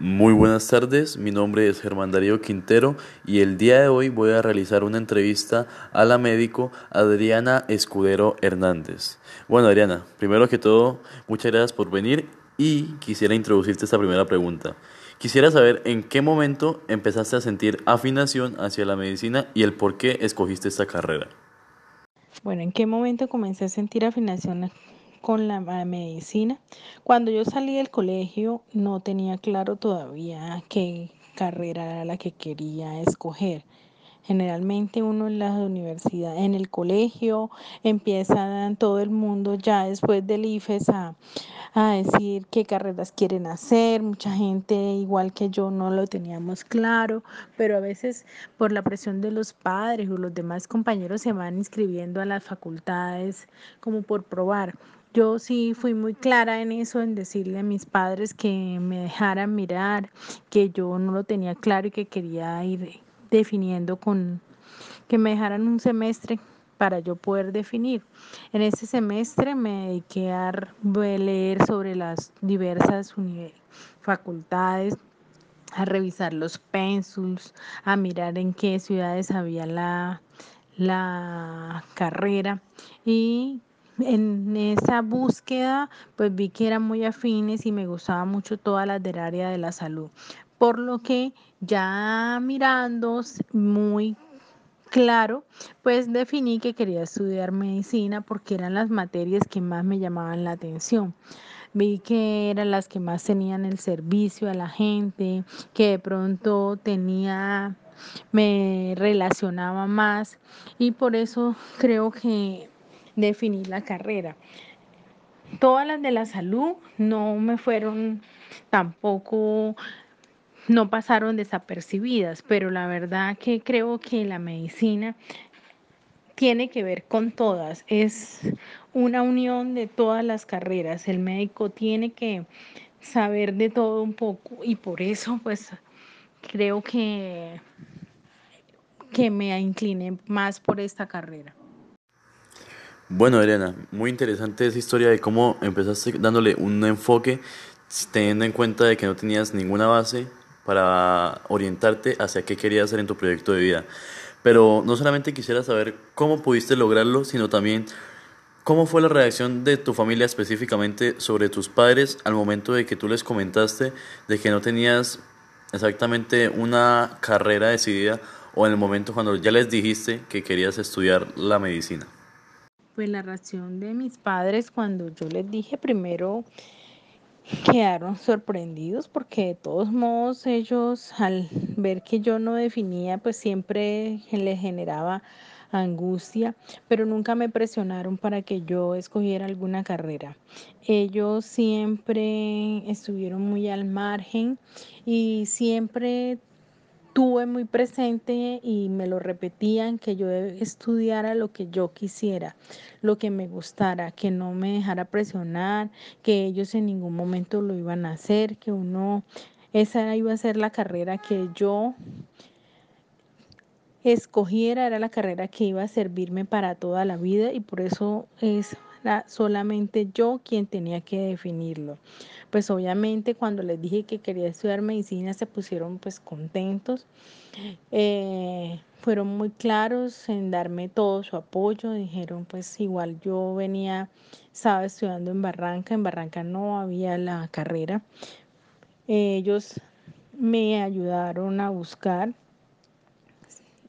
Muy buenas tardes, mi nombre es Germán Darío Quintero y el día de hoy voy a realizar una entrevista a la médico Adriana Escudero Hernández. Bueno Adriana, primero que todo, muchas gracias por venir y quisiera introducirte esta primera pregunta. Quisiera saber en qué momento empezaste a sentir afinación hacia la medicina y el por qué escogiste esta carrera. Bueno, ¿en qué momento comencé a sentir afinación con la medicina. Cuando yo salí del colegio no tenía claro todavía qué carrera era la que quería escoger. Generalmente uno en la universidad, en el colegio, empieza todo el mundo ya después del IFES a, a decir qué carreras quieren hacer. Mucha gente, igual que yo, no lo teníamos claro, pero a veces por la presión de los padres o los demás compañeros se van inscribiendo a las facultades como por probar. Yo sí fui muy clara en eso, en decirle a mis padres que me dejaran mirar, que yo no lo tenía claro y que quería ir definiendo con, que me dejaran un semestre para yo poder definir. En ese semestre me dediqué a leer sobre las diversas facultades, a revisar los pénsuls, a mirar en qué ciudades había la, la carrera y en esa búsqueda pues vi que eran muy afines y me gustaba mucho todas las del área de la salud. Por lo que ya mirando muy claro, pues definí que quería estudiar medicina porque eran las materias que más me llamaban la atención. Vi que eran las que más tenían el servicio a la gente, que de pronto tenía, me relacionaba más y por eso creo que definir la carrera. Todas las de la salud no me fueron tampoco, no pasaron desapercibidas, pero la verdad que creo que la medicina tiene que ver con todas, es una unión de todas las carreras. El médico tiene que saber de todo un poco y por eso pues creo que, que me incliné más por esta carrera. Bueno, Elena, muy interesante esa historia de cómo empezaste dándole un enfoque teniendo en cuenta de que no tenías ninguna base para orientarte hacia qué querías hacer en tu proyecto de vida. Pero no solamente quisiera saber cómo pudiste lograrlo, sino también cómo fue la reacción de tu familia específicamente sobre tus padres al momento de que tú les comentaste de que no tenías exactamente una carrera decidida o en el momento cuando ya les dijiste que querías estudiar la medicina. Pues la reacción de mis padres cuando yo les dije primero quedaron sorprendidos porque de todos modos ellos al ver que yo no definía pues siempre les generaba angustia, pero nunca me presionaron para que yo escogiera alguna carrera. Ellos siempre estuvieron muy al margen y siempre tuve muy presente y me lo repetían que yo estudiara lo que yo quisiera, lo que me gustara, que no me dejara presionar, que ellos en ningún momento lo iban a hacer, que uno, esa iba a ser la carrera que yo escogiera, era la carrera que iba a servirme para toda la vida y por eso es solamente yo quien tenía que definirlo. Pues obviamente cuando les dije que quería estudiar medicina se pusieron pues contentos. Eh, fueron muy claros en darme todo su apoyo. Dijeron pues igual yo venía, estaba estudiando en Barranca, en Barranca no había la carrera. ellos me ayudaron a buscar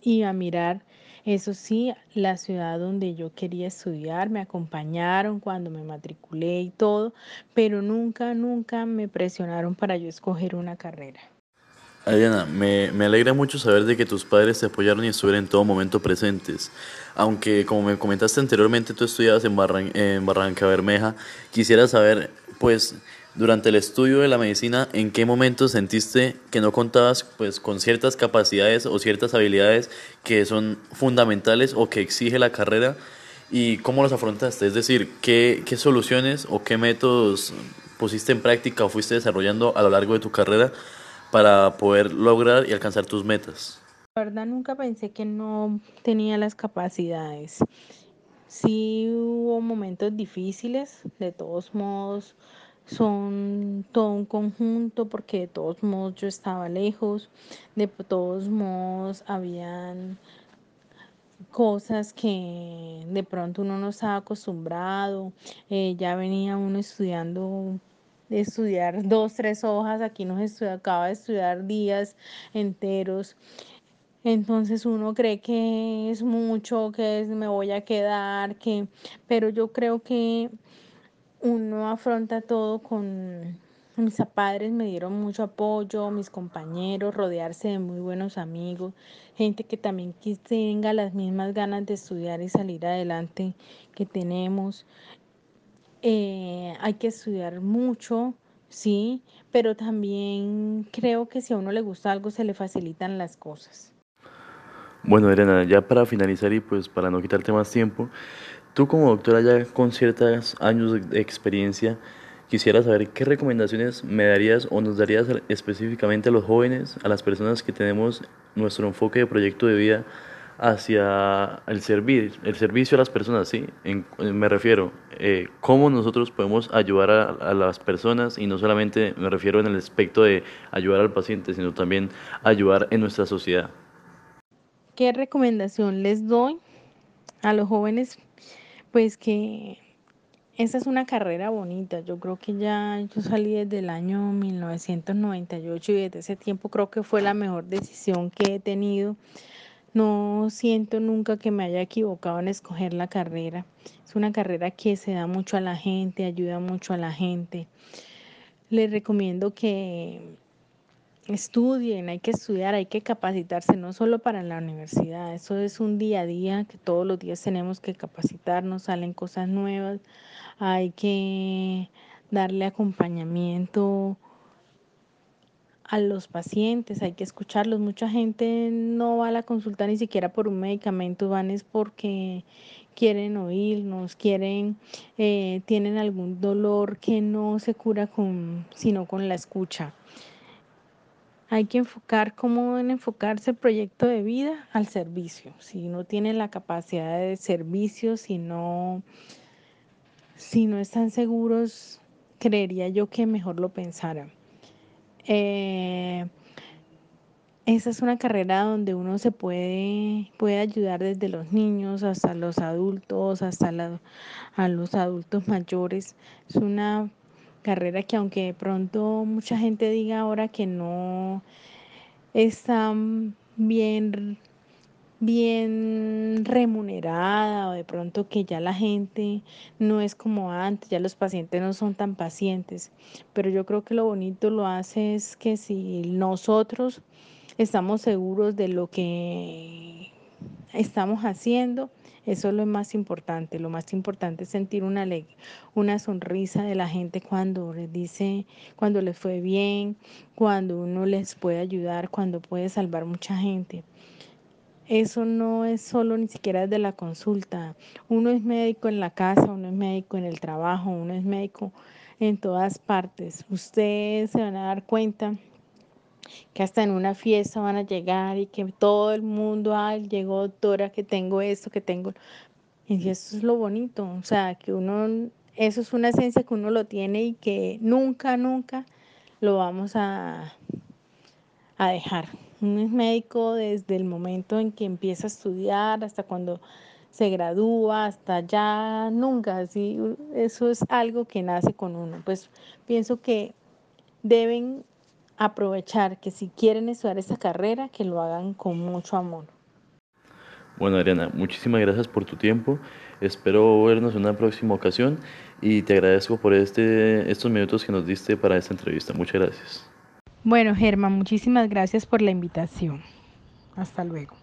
y a mirar eso sí, la ciudad donde yo quería estudiar, me acompañaron cuando me matriculé y todo, pero nunca, nunca me presionaron para yo escoger una carrera. Adriana, me, me, alegra mucho saber de que tus padres te apoyaron y estuvieron en todo momento presentes. Aunque, como me comentaste anteriormente, tú estudiabas en, Barran en Barranca Bermeja, quisiera saber, pues, durante el estudio de la medicina, ¿en qué momento sentiste que no contabas pues, con ciertas capacidades o ciertas habilidades que son fundamentales o que exige la carrera? ¿Y cómo los afrontaste? Es decir, ¿qué, qué soluciones o qué métodos pusiste en práctica o fuiste desarrollando a lo largo de tu carrera para poder lograr y alcanzar tus metas? La verdad nunca pensé que no tenía las capacidades. Sí hubo momentos difíciles, de todos modos son todo un conjunto porque de todos modos yo estaba lejos, de todos modos habían cosas que de pronto uno no estaba acostumbrado, eh, ya venía uno estudiando estudiar dos, tres hojas, aquí nos estudia, acaba de estudiar días enteros. Entonces uno cree que es mucho, que me voy a quedar, que, pero yo creo que uno afronta todo con mis padres me dieron mucho apoyo, mis compañeros, rodearse de muy buenos amigos, gente que también tenga las mismas ganas de estudiar y salir adelante que tenemos. Eh, hay que estudiar mucho, sí, pero también creo que si a uno le gusta algo se le facilitan las cosas. Bueno, Elena, ya para finalizar y pues para no quitarte más tiempo, tú como doctora ya con ciertos años de experiencia, quisiera saber qué recomendaciones me darías o nos darías específicamente a los jóvenes, a las personas que tenemos nuestro enfoque de proyecto de vida hacia el servir, el servicio a las personas, ¿sí? me refiero, eh, cómo nosotros podemos ayudar a, a, las personas y no solamente me refiero en el aspecto de ayudar al paciente, sino también ayudar en nuestra sociedad. ¿Qué recomendación les doy a los jóvenes? Pues que esa es una carrera bonita. Yo creo que ya yo salí desde el año 1998 y desde ese tiempo creo que fue la mejor decisión que he tenido no siento nunca que me haya equivocado en escoger la carrera. Es una carrera que se da mucho a la gente, ayuda mucho a la gente. Les recomiendo que estudien, hay que estudiar, hay que capacitarse, no solo para la universidad, eso es un día a día que todos los días tenemos que capacitarnos, salen cosas nuevas, hay que darle acompañamiento a los pacientes, hay que escucharlos. Mucha gente no va a la consulta ni siquiera por un medicamento, van es porque quieren oírnos, quieren, eh, tienen algún dolor que no se cura con, sino con la escucha. Hay que enfocar cómo deben enfocarse el proyecto de vida al servicio. Si no tienen la capacidad de servicio, si no, si no están seguros, creería yo que mejor lo pensaran. Eh, esa es una carrera donde uno se puede, puede ayudar desde los niños hasta los adultos, hasta a los adultos mayores. Es una carrera que aunque de pronto mucha gente diga ahora que no está bien bien remunerada o de pronto que ya la gente no es como antes, ya los pacientes no son tan pacientes. Pero yo creo que lo bonito lo hace es que si nosotros estamos seguros de lo que estamos haciendo, eso es lo más importante. Lo más importante es sentir una, una sonrisa de la gente cuando les dice, cuando les fue bien, cuando uno les puede ayudar, cuando puede salvar mucha gente. Eso no es solo ni siquiera de la consulta. Uno es médico en la casa, uno es médico en el trabajo, uno es médico en todas partes. Ustedes se van a dar cuenta que hasta en una fiesta van a llegar y que todo el mundo, ay, llegó doctora, que tengo esto, que tengo... Y eso es lo bonito, o sea, que uno, eso es una esencia que uno lo tiene y que nunca, nunca lo vamos a, a dejar. Uno es médico desde el momento en que empieza a estudiar hasta cuando se gradúa, hasta ya nunca, así, eso es algo que nace con uno. Pues pienso que deben aprovechar que si quieren estudiar esta carrera, que lo hagan con mucho amor. Bueno, Adriana, muchísimas gracias por tu tiempo. Espero vernos en una próxima ocasión y te agradezco por este, estos minutos que nos diste para esta entrevista. Muchas gracias. Bueno, Germán, muchísimas gracias por la invitación. Hasta luego.